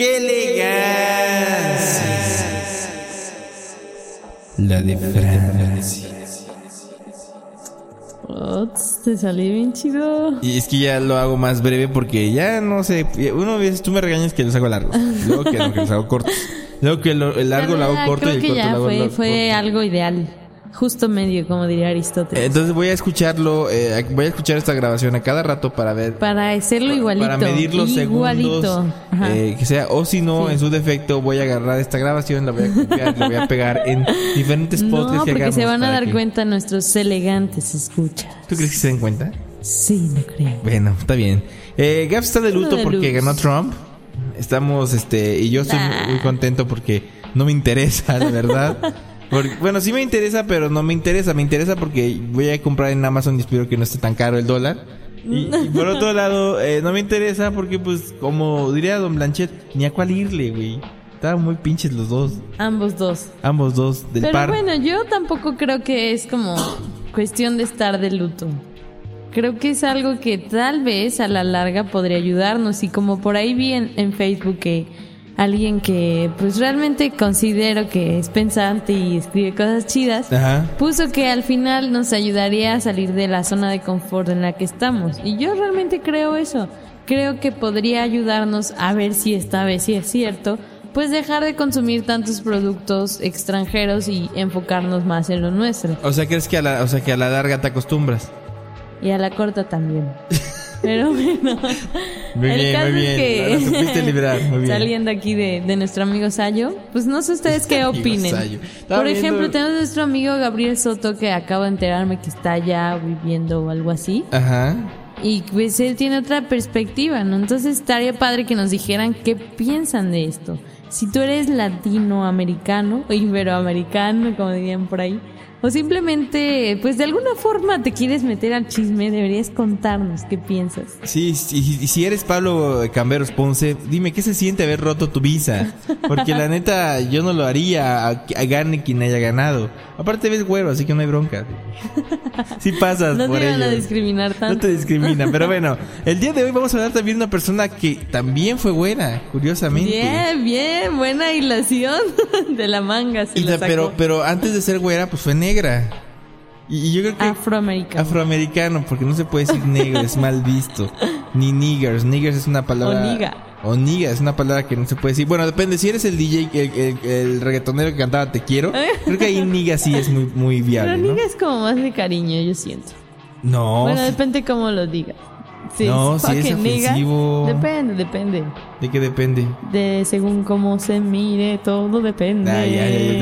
¡Qué elegancia! La de Francia. Ots, te salió bien chido. Y es que ya lo hago más breve porque ya no sé. Uno veces tú me regañas que los hago largos. Luego que, no, que los hago cortos. Luego que lo- el largo lo hago corto y creo el que corto ya lo hago fue, largo- fue corto. algo ideal. Justo medio, como diría Aristóteles. Entonces voy a escucharlo, eh, voy a escuchar esta grabación a cada rato para ver para hacerlo igualito. para medir los igualito. segundos eh, que sea o si no Sí. en su defecto voy a agarrar esta grabación la voy a copiar la voy a pegar en diferentes no, podcasts que porque se van a dar cuenta nuestros elegantes escuchas. ¿tú crees que se den cuenta? Sí, no creo. bueno está bien eh, Gaps está de luto de porque ganó Trump estamos este y yo estoy Ah. muy contento porque no me interesa la verdad Porque- bueno, sí me interesa, pero no me interesa. Me interesa porque voy a comprar en Amazon y espero que no esté tan caro el dólar. Y, y por otro lado, eh, no me interesa porque, pues, como diría Don Blanchet, ni a cuál irle, güey. Estaban muy pinches los dos. Ambos dos. Ambos dos del Pero par. bueno, yo tampoco creo que es como cuestión de estar de luto. Creo que es algo que tal vez a la larga podría ayudarnos y como por ahí vi en, en Facebook que alguien que pues realmente considero que es pensante y escribe cosas chidas, Ajá. puso que al final nos ayudaría a salir de la zona de confort en la que estamos. Y yo realmente creo eso. Creo que podría ayudarnos a ver si esta vez sí es cierto, pues dejar de consumir tantos productos extranjeros y enfocarnos más en lo nuestro. O sea, crees que a la, o sea, que a la larga te acostumbras. Y a la corta también. Pero bueno. Muy el bien, caso muy es bien. que muy bien. saliendo aquí de, de nuestro amigo Sayo, pues no sé ustedes qué opinen. Por ejemplo, viendo- tenemos nuestro amigo Gabriel Soto que acabo de enterarme que está ya viviendo o algo así. Ajá. Y pues él tiene otra perspectiva, ¿no? Entonces estaría padre que nos dijeran qué piensan de esto. Si tú eres latinoamericano o iberoamericano, como dirían por ahí, o simplemente, pues de alguna forma te quieres meter al chisme, deberías contarnos qué piensas. Sí, sí, y si eres Pablo Camberos Ponce, dime qué se siente haber roto tu visa. Porque la neta, yo no lo haría, a, a gane quien haya ganado. Aparte ves güero, así que no hay bronca. Sí pasas No por te van a ello. discriminar No tanto. te discriminan, pero bueno, el día de hoy vamos a hablar también de una persona que también fue buena, curiosamente. Bien, bien, buena hilación de la manga. Se Y la la- pero, sacó. pero antes de ser güera, pues fue negra. Y, y yo creo que Afroamericano. afroamericano, porque no se puede decir negro, es mal visto. Ni niggers, niggers es una palabra. O niga. O niga, es una palabra que no se puede decir. Bueno, depende, si eres el DJ, el, el- el reggaetonero que cantaba Te Quiero, creo que ahí niga sí es muy, muy viable, pero ¿no? niga es como más de cariño, yo siento. No, bueno, depende cómo lo digas. Si No, si es fucking nigga, ofensivo. Depende, depende. ¿de qué depende? De según cómo se mire, todo depende. Ay, ay, ay,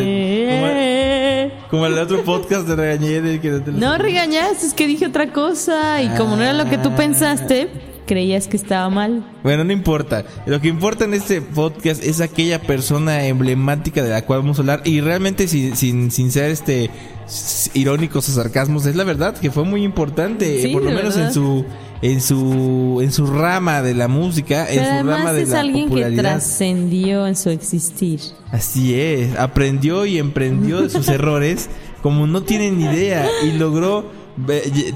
Como el otro podcast de regañé de que no te lo- No regañaste, es que dije otra cosa. Y como no era lo que tú Ah. pensaste, creías que estaba mal. Bueno, no importa. Lo que importa en este podcast es aquella persona emblemática de la cual vamos a hablar. Y realmente sin, sin, sin ser este irónicos o sarcasmos, es la verdad que fue muy importante. Sí, por lo menos verdad. en su, en su, en su rama de la música, en su rama de es la alguien que trascendió en su existir. Así es, aprendió y emprendió de sus errores como no tienen ni idea y logró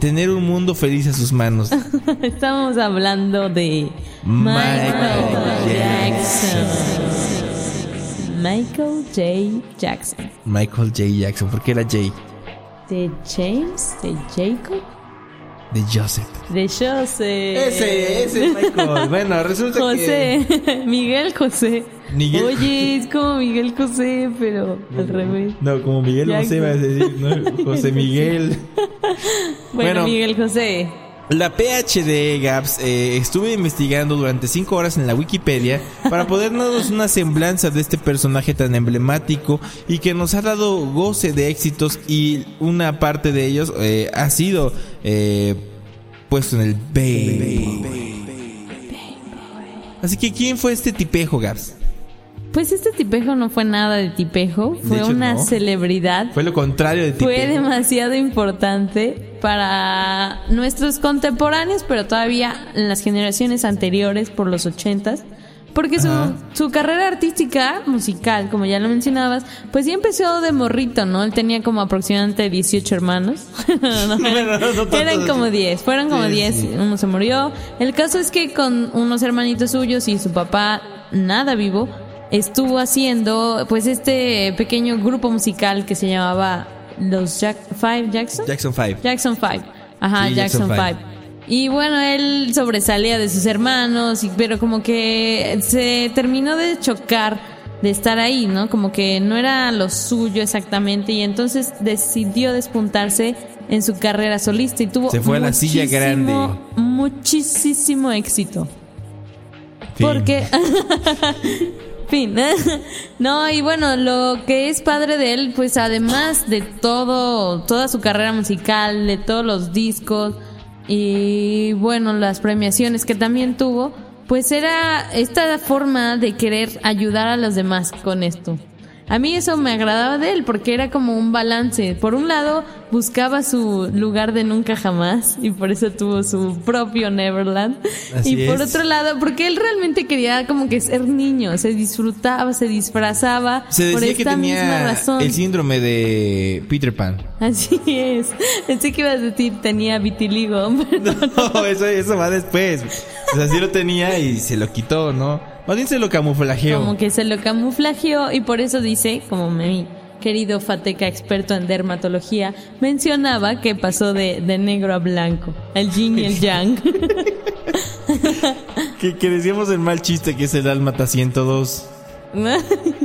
tener un mundo feliz a sus manos. Estamos hablando de Michael Michael Jackson. Michael J. Jackson. Michael J. Jackson, ¿por qué era J? De James, de Jacob, De Joseph. de José. Ese, ese es Michael. Bueno, resulta que... José. Miguel José. Miguel- Oye, es como Miguel José, pero al revés. No, como Miguel. José va a decir, ¿no? José Miguel. Bueno, Bueno. Miguel José. La PhD Gaps eh, estuve investigando durante 5 horas en la Wikipedia para poder darnos una semblanza de este personaje tan emblemático y que nos ha dado goce de éxitos y una parte de ellos eh, ha sido eh, puesto en el Baby. Así que, ¿quién fue este tipejo, Gabs? Pues este tipejo no fue nada de tipejo, fue hecho, una no. celebridad. Fue lo contrario de tipejo. Fue demasiado importante para nuestros contemporáneos, pero todavía en las generaciones anteriores, por los ochentas. Porque su, su carrera artística, musical, como ya lo mencionabas, pues ya empezó de morrito, ¿no? Él tenía como aproximadamente 18 hermanos. No, Bueno, no eran como 10, fueron como Sí, 10, sí. uno se murió. El caso es que con unos hermanitos suyos y su papá, nada vivo, estuvo haciendo pues este pequeño grupo musical que se llamaba los Jack Five Jackson. Jackson 5. Jackson 5. Ajá, Sí, Jackson Jackson 5. Five. Y bueno, él sobresalía de sus hermanos, y, pero como que se terminó de chocar de estar ahí, ¿no? Como que no era lo suyo exactamente y entonces decidió despuntarse en su carrera solista y tuvo Se fue a la silla grande. muchísimo éxito. Porque. fin. no, y bueno, lo que es padre de él, pues además de todo, toda su carrera musical, de todos los discos y bueno, las premiaciones que también tuvo, pues era esta forma de querer ayudar a los demás con esto. A mí eso me agradaba de él porque era como un balance. Por un lado, buscaba su lugar de nunca jamás y por eso tuvo su propio Neverland. Así y por es. otro lado, porque él realmente quería como que ser niño, se disfrutaba, se disfrazaba Se por decía que esta misma tenía razón. el síndrome de Peter Pan. Así es. Pensé que ibas a decir tenía vitiligo. pero No, eso, eso va después. O sea, sí lo tenía y se lo quitó, ¿no? Más bien se lo camuflajeó. Como que se lo camuflajeó y por eso dice, como mi querido Fateca experto en dermatología mencionaba que pasó de, de negro a blanco, el yin y el yang. Que, que decíamos el mal chiste que es el Dálmata 102.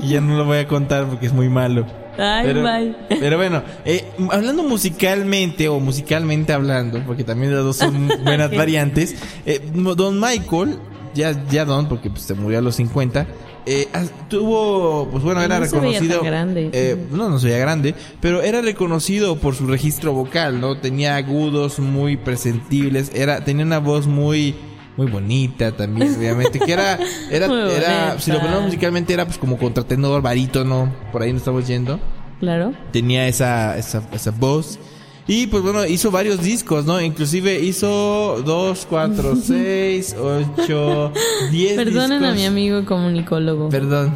Y ya no lo voy a contar porque es muy malo. Ay, pero, bye. pero bueno, eh, hablando musicalmente o musicalmente hablando, porque también las dos son buenas variantes, eh, Don Michael, ya, ya Don, porque pues, se murió a los 50, eh, ah, tuvo, pues bueno, era No se reconocido. tan grande. eh, no, no se veía grande, pero era reconocido por su registro vocal, ¿no? Tenía agudos muy presentibles, era, tenía una voz muy muy bonita también, obviamente, que era, era, era, si lo ponemos musicalmente era pues como contratenor, barítono, por ahí nos estamos yendo Claro. tenía esa, esa, esa voz. Y pues bueno, hizo varios discos, ¿no? Inclusive hizo 2, 4, 6, 8, 10 Perdonen discos. a mi amigo comunicólogo. Perdón.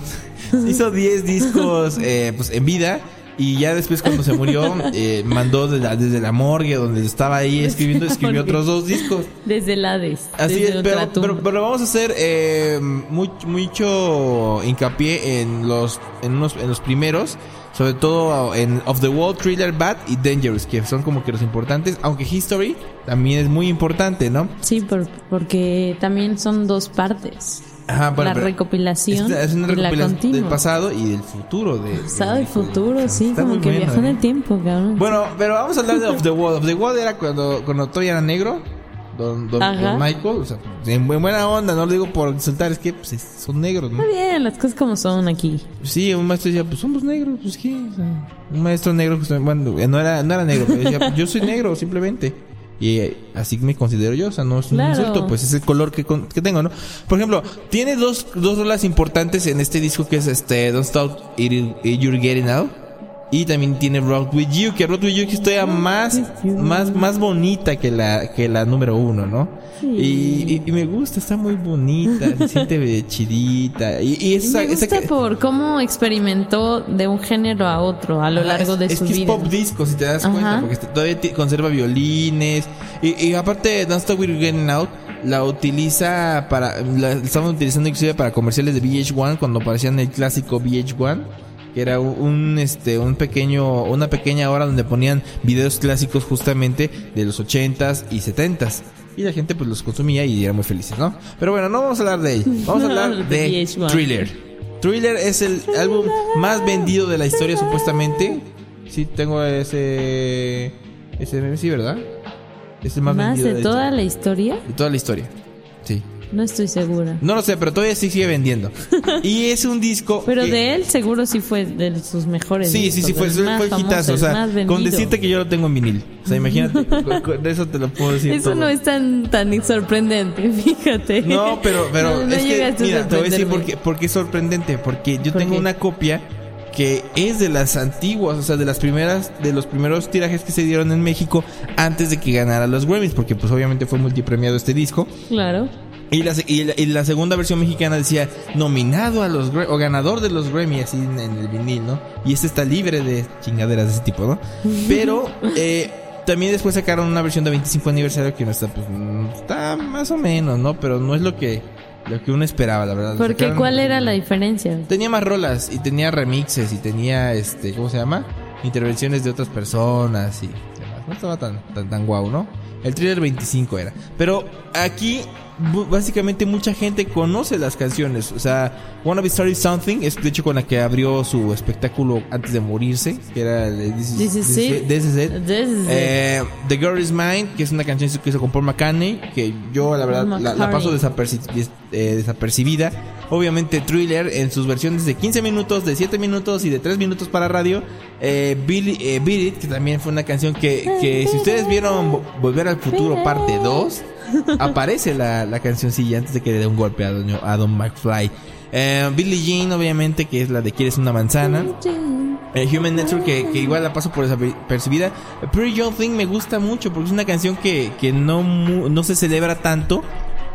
Hizo 10 discos eh, pues en vida. Y ya después cuando se murió, eh, mandó de la- desde la morgue donde estaba ahí escribiendo, escribió otros dos discos. Desde el Hades. Así es, pero, pero, pero vamos a hacer eh, muy- mucho hincapié en los, en, unos, en los primeros, sobre todo en Of the Wall, Thriller, Bad y Dangerous, que son como que los importantes, aunque History también es muy importante, ¿no? Sí, por- porque también son dos partes. Ajá, bueno, la recopilación es, una y la recopilación del pasado y del futuro. De, Pasado de- y futuro, sí, Está como que viajó en ¿eh? el tiempo, cabrón. Bueno, pero vamos a hablar de Of the Wall. Of the Wall era cuando, cuando todavía era negro. Don, don, don Michael, o sea, en bu- buena onda, no lo digo por insultar, es que pues, es- son negros, ¿no? Está bien, las cosas como son aquí. Sí, un maestro decía, pues somos negros, pues qué. O sea, un maestro negro, pues, bueno, eh, no era, no era negro, pero decía, "Pues, yo soy negro, simplemente. Y así me considero yo, o sea, no es un Claro. insulto, pues es el color que, con- que tengo, ¿no? Por ejemplo, tiene dos, dos rolas importantes en este disco que es este Don't Stop It- You're Getting Out. Y también tiene Rock With You, que Rock With You es todavía más, más, más bonita que la, que la número uno, ¿no? Sí. Y, y- y me gusta, está muy bonita, se siente chidita. Y, y esa, Me esa gusta que- por cómo experimentó de un género a otro a lo Ajá, largo es- de es su que vida. es pop disco, si te das Ajá. cuenta, porque todavía conserva violines. Y, y aparte, Don't Stop We're Getting Out la utiliza para. La estaban utilizando inclusive para comerciales de VH1 cuando aparecían el clásico VH1. Que era un, este, un pequeño, una pequeña hora donde ponían videos clásicos justamente de los 80s y 70s. Y la gente pues los consumía y era muy felices, ¿no? Pero bueno, no vamos a hablar de ello. Vamos a hablar De de VH1. Thriller. Thriller es el álbum más vendido de la historia supuestamente. Sí, tengo ese... Ese sí, ¿verdad? Es el más, Más vendido de la toda la historia. De toda la historia. Sí. No estoy segura. No lo sé, pero todavía sí sigue vendiendo. y es un disco. Pero que- de él seguro sí fue de sus mejores. Sí, sí, sí, fue, fue hitazo. O sea, con decirte que yo lo tengo en vinil. O sea, imagínate, de eso te lo puedo decir. Eso todo. no es tan, tan sorprendente, fíjate. No, pero, pero No, no es que, mira, te voy a decir por qué, por qué es sorprendente. Porque yo ¿Por tengo qué? una copia que es de las antiguas, o sea, de las primeras, de los primeros tirajes que se dieron en México antes de que ganara los Grammys, porque pues obviamente fue multipremiado este disco. Claro. Y la, y la, y la segunda versión mexicana decía nominado a los o ganador de los Grammy así en, en el vinil, ¿no? Y este está libre de chingaderas de ese tipo, ¿no? Pero eh, también después sacaron una versión de 25 aniversario que no está, pues, mm, está más o menos, ¿no? Pero no es lo que lo que uno esperaba, la verdad. Porque Sacaron- ¿cuál era la diferencia? Tenía más rolas y tenía remixes y tenía, este, ¿cómo se llama? Intervenciones de otras personas y. No estaba tan, tan, tan guau, ¿no? El thriller 25 era. Pero aquí, básicamente, mucha gente conoce las canciones. O sea, Wanna Be Starting Something es de hecho con la que abrió su espectáculo antes de morirse, que era This Is, This is This Is it. It. This Is It. This is it. Eh, The Girl Is Mine, que es una canción que hizo con Paul McCartney, que yo la verdad la, la paso desaperci- des- eh, desapercibida. Obviamente Thriller en sus versiones de 15 minutos, de 7 minutos y de 3 minutos para radio. Eh, Billy, eh, Beat It, que también fue una canción que, que si ustedes vieron Vo- Volver al Futuro parte 2, aparece la, la cancioncilla antes de que le dé un golpe a Don, a Don McFly. Eh, Billie Jean, obviamente, que es la de Quieres una manzana. Eh, Human Nature que, que igual la paso por desapercibida. Pretty Young Thing me gusta mucho porque es una canción que, que no, no se celebra tanto,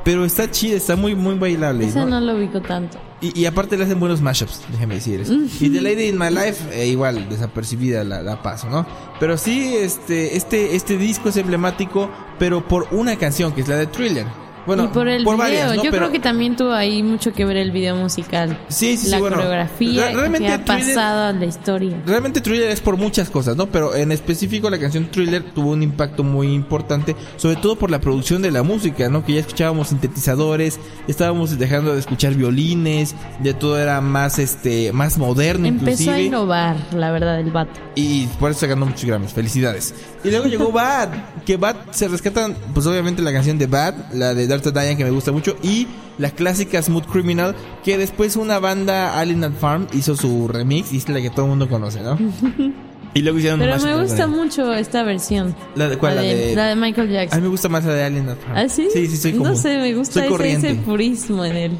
pero está chida, está muy muy bailable. Esa ¿no? no lo ubico tanto. Y, y aparte le hacen buenos mashups, déjeme decir eso. Y The Lady in My Life, eh, igual, desapercibida la, la paso, ¿no? Pero sí, este, este, este disco es emblemático, pero por una canción, que es la de Thriller. Bueno, y por el video, varias, ¿no? yo Pero- creo que también tuvo ahí mucho que ver el video musical. Sí, sí, sí, la bueno, coreografía re- realmente que ha Thriller- pasado a la historia. Realmente Thriller es por muchas cosas, ¿no? Pero en específico la canción Thriller tuvo un impacto muy importante, sobre todo por la producción de la música, ¿no? Que ya escuchábamos sintetizadores, estábamos dejando de escuchar violines, ya todo era más este más moderno Empezó a innovar, la verdad, el vato. y por eso ganó muchos Grammys. Felicidades. Y luego llegó Bad, que Bad se rescatan pues obviamente la canción de Bad, la de Darth Diane que me gusta mucho y la clásica Smooth Criminal que después una banda Alien Farm hizo su remix y es la que todo el mundo conoce, ¿no? Y luego hicieron Pero me gusta mucho esta versión. ¿La de cuál? La La de, de- la de Michael A Jackson. mí me gusta más la de Alien Farm. ¿Ah, sí? Sí, sí, soy como... No sé, me gusta ese, purismo en él.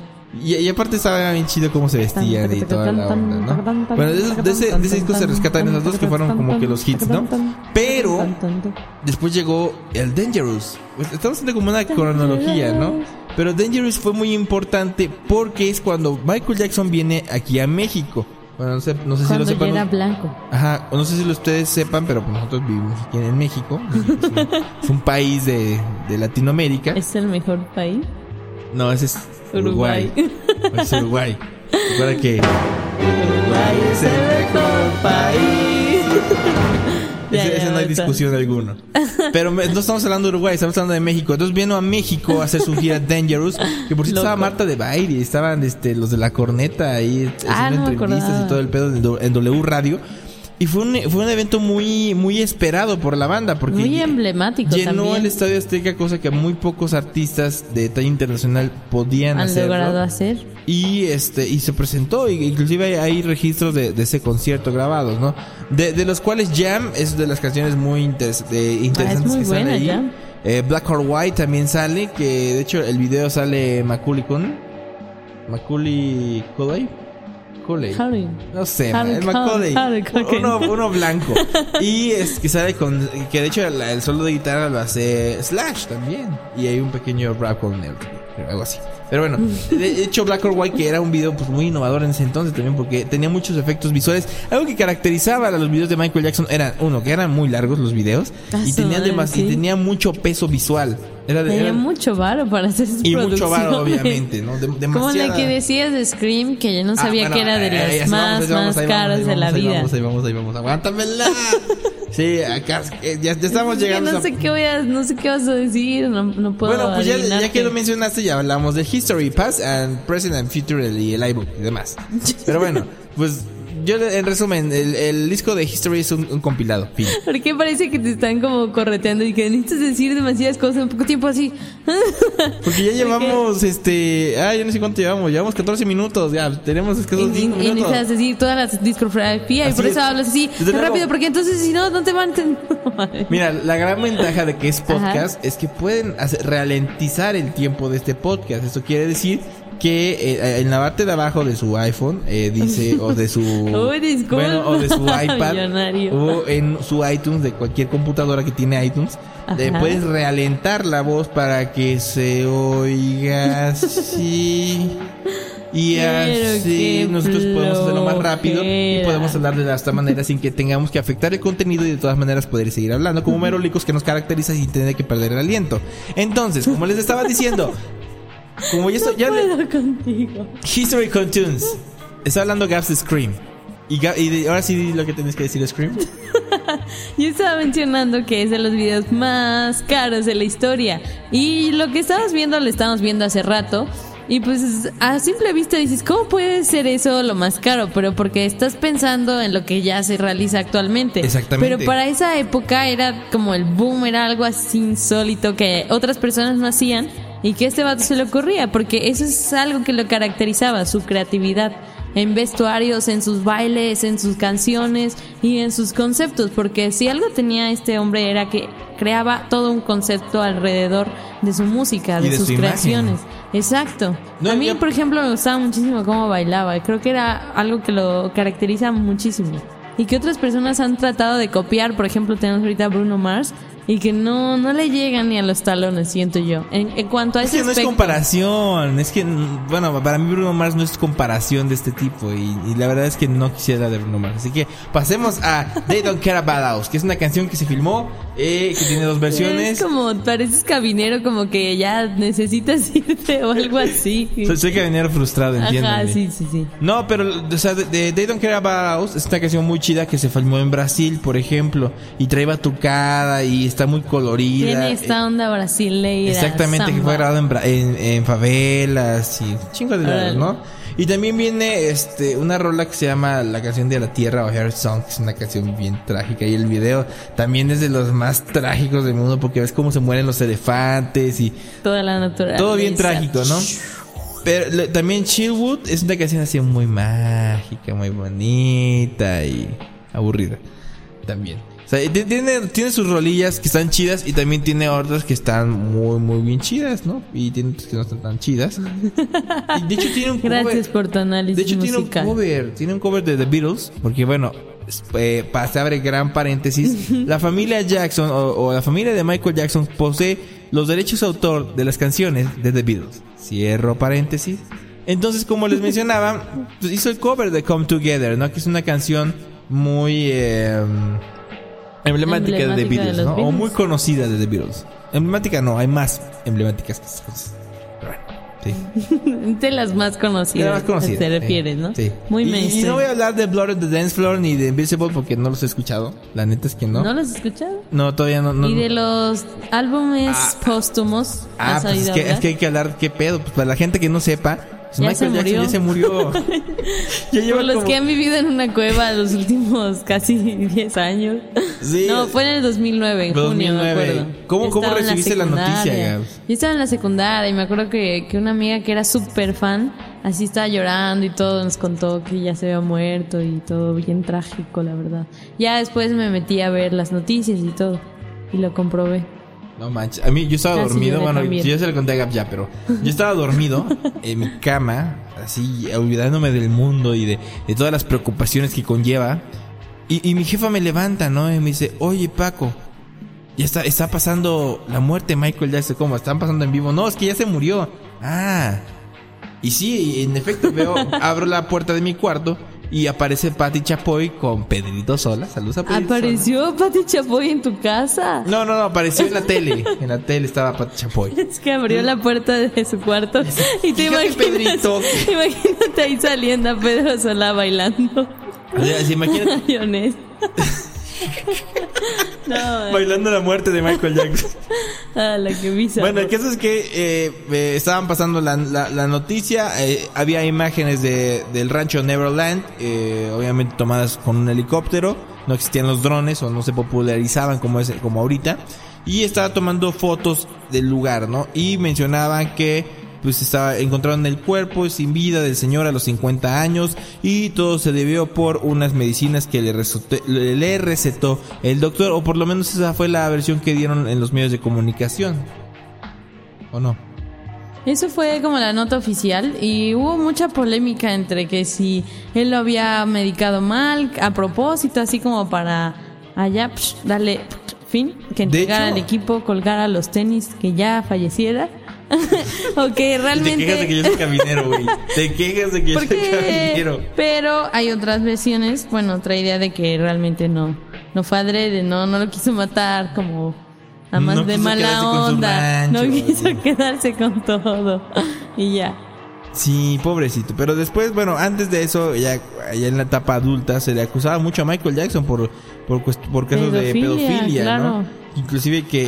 Y, y aparte estaba bien chido cómo se vestían y toda la onda, ¿no? Bueno, de, de ese, de ese disco se rescatan esas dos que fueron como que los hits, ¿no? Pero después llegó el Dangerous. Pues, Estamos haciendo como una cronología, ¿no? Pero Dangerous fue muy importante porque es cuando Michael Jackson viene aquí a México. Bueno, no sé, no sé si lo sepan. era blanco. Ajá, no sé si lo ustedes sepan, pero pues nosotros vivimos aquí en México. México Es un, es un país de, de Latinoamérica. Es el mejor país. No, ese es Uruguay. Uruguay. Es Uruguay. Recuerda que Uruguay es el mejor país. Ya, ese, ya, ese no hay discusión alguna. Pero me- no estamos hablando de Uruguay, estamos hablando de México. Entonces vino a México a hacer su gira Dangerous. Que por cierto Loco. estaba Marta de Baile, estaban este, los de la corneta ahí Ah, haciendo no me entrevistas y todo el pedo en, en W Radio. Y fue un, fue un evento muy, muy esperado por la banda. Porque Muy emblemático llenó también. el Estadio Azteca, cosa que muy pocos artistas de talla internacional podían Han hacer. logrado hacer. y este y se presentó y inclusive hay, hay registros de, de ese concierto grabados no de, de los cuales Jam es de las canciones muy interes- de- interesantes muy que salen buena, ahí Jam. Eh, Black or White también sale que de hecho el video sale Macaulay con Macaulay Harry. no sé, Harry el Col- Macaulay. Harry Culkin. Uno, uno blanco. Y es que sale con. Que de hecho el, el solo de guitarra lo hace Slash también. Y hay un pequeño rap con él. Algo así. Pero bueno, de hecho Black or White que era un video pues muy innovador en ese entonces también porque tenía muchos efectos visuales. Algo que caracterizaba a los videos de Michael Jackson era uno que eran muy largos los videos Ah, y tenían y tenía mucho peso visual. Era de, Tenía eran- mucho varo para hacer sus y mucho varo obviamente, ¿no? De- Como demasiada- la que decías de Scream, que yo no Ah, sabía bueno, que era de eh, las vamos, más, vamos, más vamos, caras ahí de la vamos, vida. Vamos, ahí vamos, ahí vamos. Aguántamela. Sí, acá eh, ya, ya estamos Es que llegando no a- sé qué voy a, no sé qué vas a decir, no, no puedo Bueno, pues ya, ya que lo mencionaste, ya hablamos de History, Past and Present and Future y el iBook y demás. Pero bueno, pues yo en resumen, el, el disco de History es un, un compilado. Fin. ¿Por qué parece que te están como correteando y que necesitas decir demasiadas cosas en poco tiempo así? Porque ya llevamos, este, ah, yo no sé cuánto llevamos, llevamos 14 minutos, ya, tenemos escasos Y, 5 y minutos. necesitas decir toda la discografía y por eso es. hablas así tan luego. rápido, porque entonces si no, no te van a. Mira, la gran ventaja de que es podcast es que pueden hacer, ralentizar el tiempo de este podcast. Eso quiere decir que eh, en la parte de abajo de su iPhone eh, dice o de su Uy, disculpa, bueno o de su iPad millonario. o en su iTunes de cualquier computadora que tiene iTunes eh, puedes realentar la voz para que se oiga así y así nosotros podemos hacerlo más rápido y podemos hablar de esta manera sin que tengamos que afectar el contenido y de todas maneras poder seguir hablando como merolicos que nos caracteriza sin tener que perder el aliento. Entonces, como les estaba diciendo, como ya, ya le- contigo. History Cartoons, está hablando Gaps Scream. Y, ahora sí lo que tienes que decir de Scream. Yo estaba mencionando que es de los videos más caros de la historia. Y lo que estabas viendo lo estábamos viendo hace rato. Y pues a simple vista dices, ¿cómo puede ser eso lo más caro? Pero porque estás pensando en lo que ya se realiza actualmente. Exactamente. Pero para esa época era como el boom, era algo así insólito que otras personas no hacían y que a este vato se le ocurría, porque eso es algo que lo caracterizaba, su creatividad en vestuarios, en sus bailes, en sus canciones y en sus conceptos, porque si algo tenía este hombre era que creaba todo un concepto alrededor de su música, de, de sus su imagen. creaciones. Exacto. No, a mí, por ejemplo, me gustaba muchísimo cómo bailaba. Creo que era algo que lo caracteriza muchísimo. Y que otras personas han tratado de copiar. Por ejemplo, tenemos ahorita a Bruno Mars. Y que no, no le llegan ni a los talones, siento yo. En, en cuanto a Es ese que no es aspecto. comparación. Es que, bueno, para mí Bruno Mars no es comparación de este tipo. Y, y la verdad es que no quisiera de Bruno Mars. Así que pasemos a They Don't Care About Us, que es una canción que se filmó, eh, que tiene dos versiones. Es como, pareces cabinero, como que ya necesitas irte o algo así. Soy, soy cabinero frustrado, entiendo. Ajá, sí, sí, sí. No, pero, o sea, de, de They Don't Care About Us es una canción muy chida que se filmó en Brasil, por ejemplo, y trae batucada y está muy colorida. Tiene Eh, esta onda brasileira. Exactamente, que fue grabado en, Bra- en, en favelas y chingo de lados. ¿no? Y también viene este una rola que se llama La canción de la tierra o Hair Song, que es una canción bien trágica. Y el video también es de los más trágicos del mundo porque ves cómo se mueren los elefantes y Toda la naturaleza. todo bien trágico, ¿no? Pero le- también Chillwood es una canción así muy mágica, muy bonita y aburrida. También. O sea, ti- tiene, tiene sus rolillas que están chidas y también tiene otras que están muy, muy bien chidas, ¿no? Y tiene otras que no están tan chidas. Y de hecho tiene un cover. Gracias por tu análisis De hecho tiene un cover, tiene un cover de The Beatles, porque bueno, eh, se abre gran paréntesis, la familia Jackson o, o la familia de Michael Jackson posee los derechos de autor de las canciones de The Beatles. Cierro paréntesis. Entonces, como les mencionaba, pues hizo el cover de Come Together, ¿no? Que es una canción muy eh, emblemática, de The Emblemática de Beatles, los ¿no? O Beatles. muy conocida de The Beatles. Emblemática no, hay más emblemáticas que esas cosas. Pero bueno, sí. De las más conocidas. Era más conocida. Te eh, refieres, ¿no? Sí. Muy y, y mainstream. no voy a hablar de Blood the Dance Floor ni de Invisible porque no los he escuchado. La neta es que no. ¿No No, los has escuchado? todavía no. no y de los álbumes Ah. póstumos, ah, ¿has pues es que, es que hay que hablar qué pedo. Pues para la gente que no sepa, pues Ya Michael se Jackson murió. ya se murió. ya lleva Por los como- que han vivido en una cueva los últimos casi 10 años. Sí. No, fue en el 2009, en junio, 2009. me acuerdo. ¿Cómo- cómo recibiste la noticia, secundaria. Gabs? Yo estaba en la secundaria y me acuerdo que, que una amiga que era súper fan, así estaba llorando y todo, nos contó que ya se había muerto y todo bien trágico, la verdad. Ya después me metí a ver las noticias y todo y lo comprobé. No manches. A mí yo estaba Ah, dormido. yo bueno, también. yo ya se lo conté a Gab ya, pero yo estaba dormido en mi cama, así olvidándome del mundo y de, de todas las preocupaciones que conlleva. Y, y mi jefa me levanta, ¿no? Y me dice, oye Paco, ya está, está pasando la muerte de Michael Jackson. ¿Cómo? ¿Están pasando en vivo? No, es que ya se murió. Ah. Y sí, en efecto veo, abro la puerta de mi cuarto y aparece Patty Chapoy con Pedrito Sola. Saludos a Pedrito Sola. ¿Apareció Pati Chapoy en tu casa? No, no, no, apareció en la tele. En la tele estaba Patty Chapoy. Es que abrió la puerta de su cuarto y te imaginas, Pedrito. imagínate ahí saliendo a Pedro Solá bailando. O sea, imagínate. No, Bailando la muerte de Michael Jackson. ah, la que visa. Bueno, el caso es que eh, eh, estaban pasando la, la- la noticia, eh, había imágenes de, del rancho Neverland, eh, obviamente tomadas con un helicóptero, no existían los drones o no se popularizaban como, es, como ahorita, y estaba tomando fotos del lugar, ¿no? Y mencionaban que pues estaba, encontraron el cuerpo sin vida del señor a los 50 años y todo se debió por unas medicinas que le, recetó- le recetó el doctor, o por lo menos esa fue la versión que dieron en los medios de comunicación. ¿O no? Eso fue como la nota oficial y hubo mucha polémica entre que si él lo había medicado mal a propósito, así como para allá psh, darle psh, fin, que entregara al equipo, colgara los tenis, que ya falleciera. O que realmente... Te quejas de que yo soy caminero, güey. Te quejas de que yo soy caminero. pero hay otras versiones, bueno, otra idea de que realmente no, no fue adrede, no, no lo quiso matar como a más No de mala onda, no quiso quedarse con todo y ya. Sí, pobrecito. Pero después, bueno, antes de eso, ya, ya en la etapa adulta, se le acusaba mucho a Michael Jackson por, por, por casos de Pedofilia, pedofilia, claro. ¿no? Inclusive que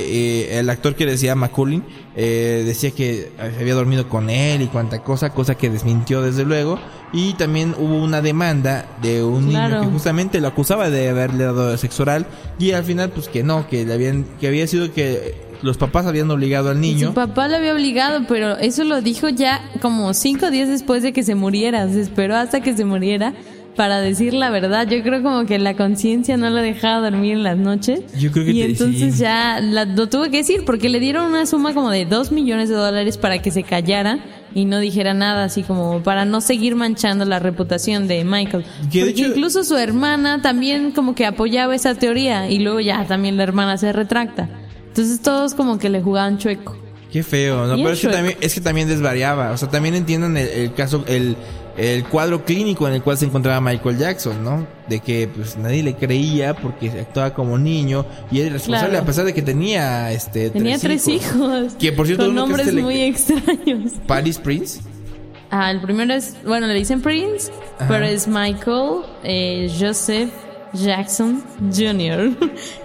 eh, el actor que decía McCullin eh, decía que había dormido con él y cuanta cosa, cosa que desmintió desde luego. Y también hubo una demanda de un Claro. niño que justamente lo acusaba de haberle dado sexo oral y al final pues que no, que le habían, que había sido que los papás habían obligado al niño. Su papá lo había obligado, pero eso lo dijo ya como cinco días después de que se muriera. Se esperó hasta que se muriera para decir la verdad. Yo creo como que la conciencia no lo dejaba dormir en las noches. Yo creo que y te- entonces sí. ya la- lo tuvo que decir porque le dieron una suma como de dos millones de dólares para que se callara y no dijera nada, así como para no seguir manchando la reputación de Michael. De Porque hecho- incluso su hermana también como que apoyaba esa teoría y luego ya también la hermana se retracta. Entonces todos como que le jugaban chueco. Qué feo, ¿no? Pero es que, también, es que también desvariaba. O sea, también entiendan el, el caso, el, el cuadro clínico en el cual se encontraba Michael Jackson, ¿no? De que pues nadie le creía porque actuaba como niño y era responsable Claro. a pesar de que tenía este Tenía tres hijos. Que, por cierto, con que nombres le- muy extraños. Paris Prince. Ah, el primero es, bueno, le dicen Prince, Ajá. pero es Michael eh, Joseph Jackson Jr.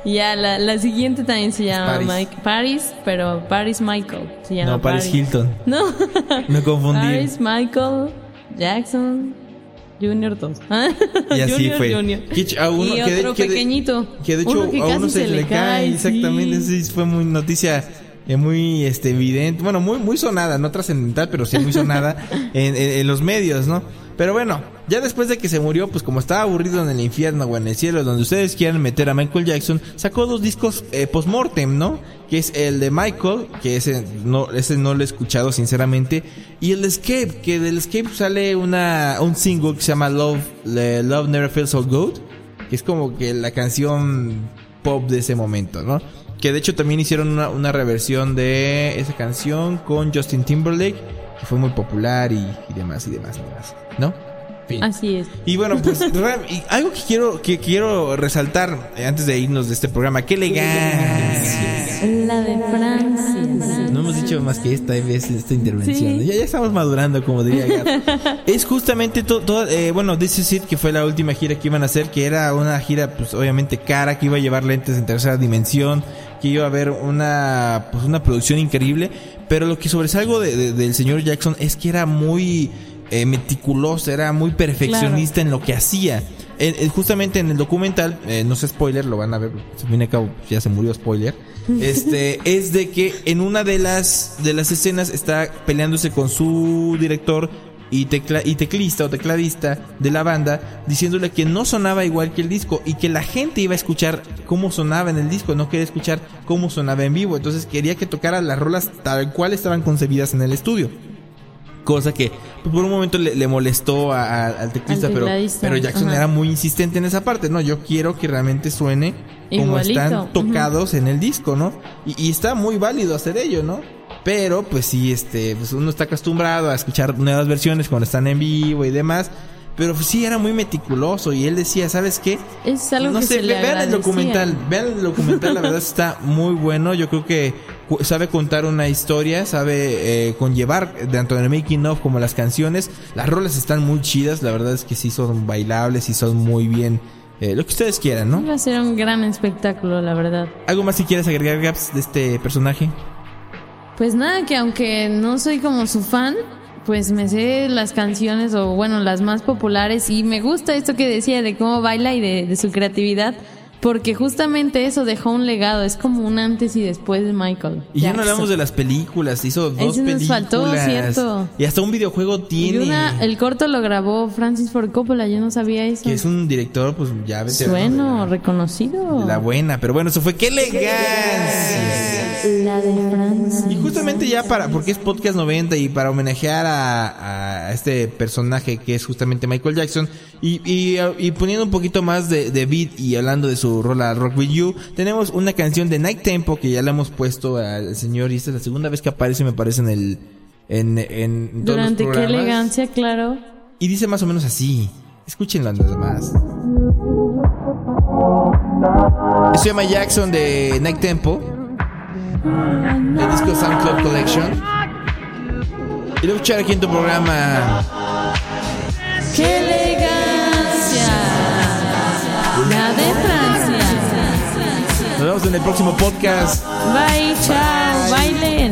y ya la, la siguiente también se llama Paris. Mike Paris, pero Paris Michael. Se llama No, Paris Hilton. No, No confundir. Paris Michael Jackson Jr. 2. Y así Junior, fue. Junior. Que a uno y que de- otro que de- pequeñito. Que de hecho Uno que a uno se, le cae, exactamente. Sí, fue muy noticia eh, muy este evidente, bueno, muy muy sonada, no trascendental, pero sí muy sonada en, en- en los medios, ¿no? Pero bueno, ya después de que se murió, pues como estaba aburrido en el infierno o en el cielo, donde ustedes quieran meter a Michael Jackson, sacó dos discos eh, post-mortem, ¿no? Que es el de Michael, que ese no, ese no lo he escuchado sinceramente, y el Escape, que del Escape sale una, un single que se llama Love, Love Never Feels So Good, que es como que la canción pop de ese momento, ¿no? Que de hecho también hicieron una, una reversión de esa canción con Justin Timberlake, que fue muy popular y, y demás y demás y demás, ¿no? Fin. Así es. Y bueno, pues y algo que quiero que quiero resaltar eh, antes de irnos de este programa, qué elegancia. La de Francia. No hemos dicho más que esta vez esta intervención. Sí. Ya, ya estamos madurando, como diría Gab. es justamente todo, bueno, This Is It, que fue la última gira que iban a hacer, que era una gira, pues obviamente cara, que iba a llevar lentes en tercera dimensión, que iba a haber una, pues una producción increíble. Pero lo que sobresalgo de- de- del señor Jackson es que era muy eh, meticuloso, era muy perfeccionista en lo que hacía. En- justamente en el documental, eh, no sé spoiler, lo van a ver, se viene a cabo, ya se murió spoiler. Este, es de que en una de las, de las escenas está peleándose con su director y, tecla, y teclista o tecladista de la banda, diciéndole que no sonaba igual que el disco y que la gente iba a escuchar cómo sonaba en el disco, no quería escuchar cómo sonaba en vivo. Entonces quería que tocara las rolas tal cual estaban concebidas en el estudio. Cosa que pues, por un momento le, le molestó a- a- al teclista, pero, Jackson ajá. era muy insistente en esa parte. No, yo quiero que realmente suene como Igualito, están tocados en el disco, ¿no? Y, y está muy válido hacer ello, ¿no? Pero pues sí, este, pues uno está acostumbrado a escuchar nuevas versiones cuando están en vivo y demás. Pero pues, sí, era muy meticuloso y él decía, ¿sabes qué? Es algo no que sé, se ve- le vean el documental, vean el documental, la verdad está muy bueno. Yo creo que sabe contar una historia, sabe eh, conllevar tanto en el making of como las canciones. Las rolas están muy chidas, la verdad es que sí son bailables y son muy bien eh, lo que ustedes quieran, ¿no? Va a ser un gran espectáculo, la verdad. ¿Algo más si quieres agregar, Gaps, de este personaje? Pues nada, que aunque no soy como su fan, pues me sé las canciones o bueno, las más populares y me gusta esto que decía de cómo baila y de, de su creatividad. Porque justamente eso dejó un legado, es como un antes y después de Michael. Y ya no hablamos de las películas, hizo dos Ese nos películas. faltó, cierto. Y hasta un videojuego Y tiene. una, el corto lo grabó Francis Ford Coppola, yo no sabía eso. Que es un director, pues ya veterano Bueno, la- reconocido. de la buena. Pero bueno, eso fue ¡Qué elegancia! La de Francia. Y justamente ya para, porque es podcast 90 y para homenajear a, a este personaje que es justamente Michael Jackson y, y, y poniendo un poquito más de, de beat y hablando de su rola Rock With You, tenemos una canción de Night Tempo que ya la hemos puesto al señor y esta es la segunda vez que aparece me parece en el, en, en todos los Durante qué elegancia, claro. Y dice más o menos así. Escúchenlo nada más. Esto se llama Jackson de Night Tempo. El disco Sound Club Collection. Y lo escuchar aquí en tu programa. ¡Qué en el próximo podcast. Bye, chao, bailen.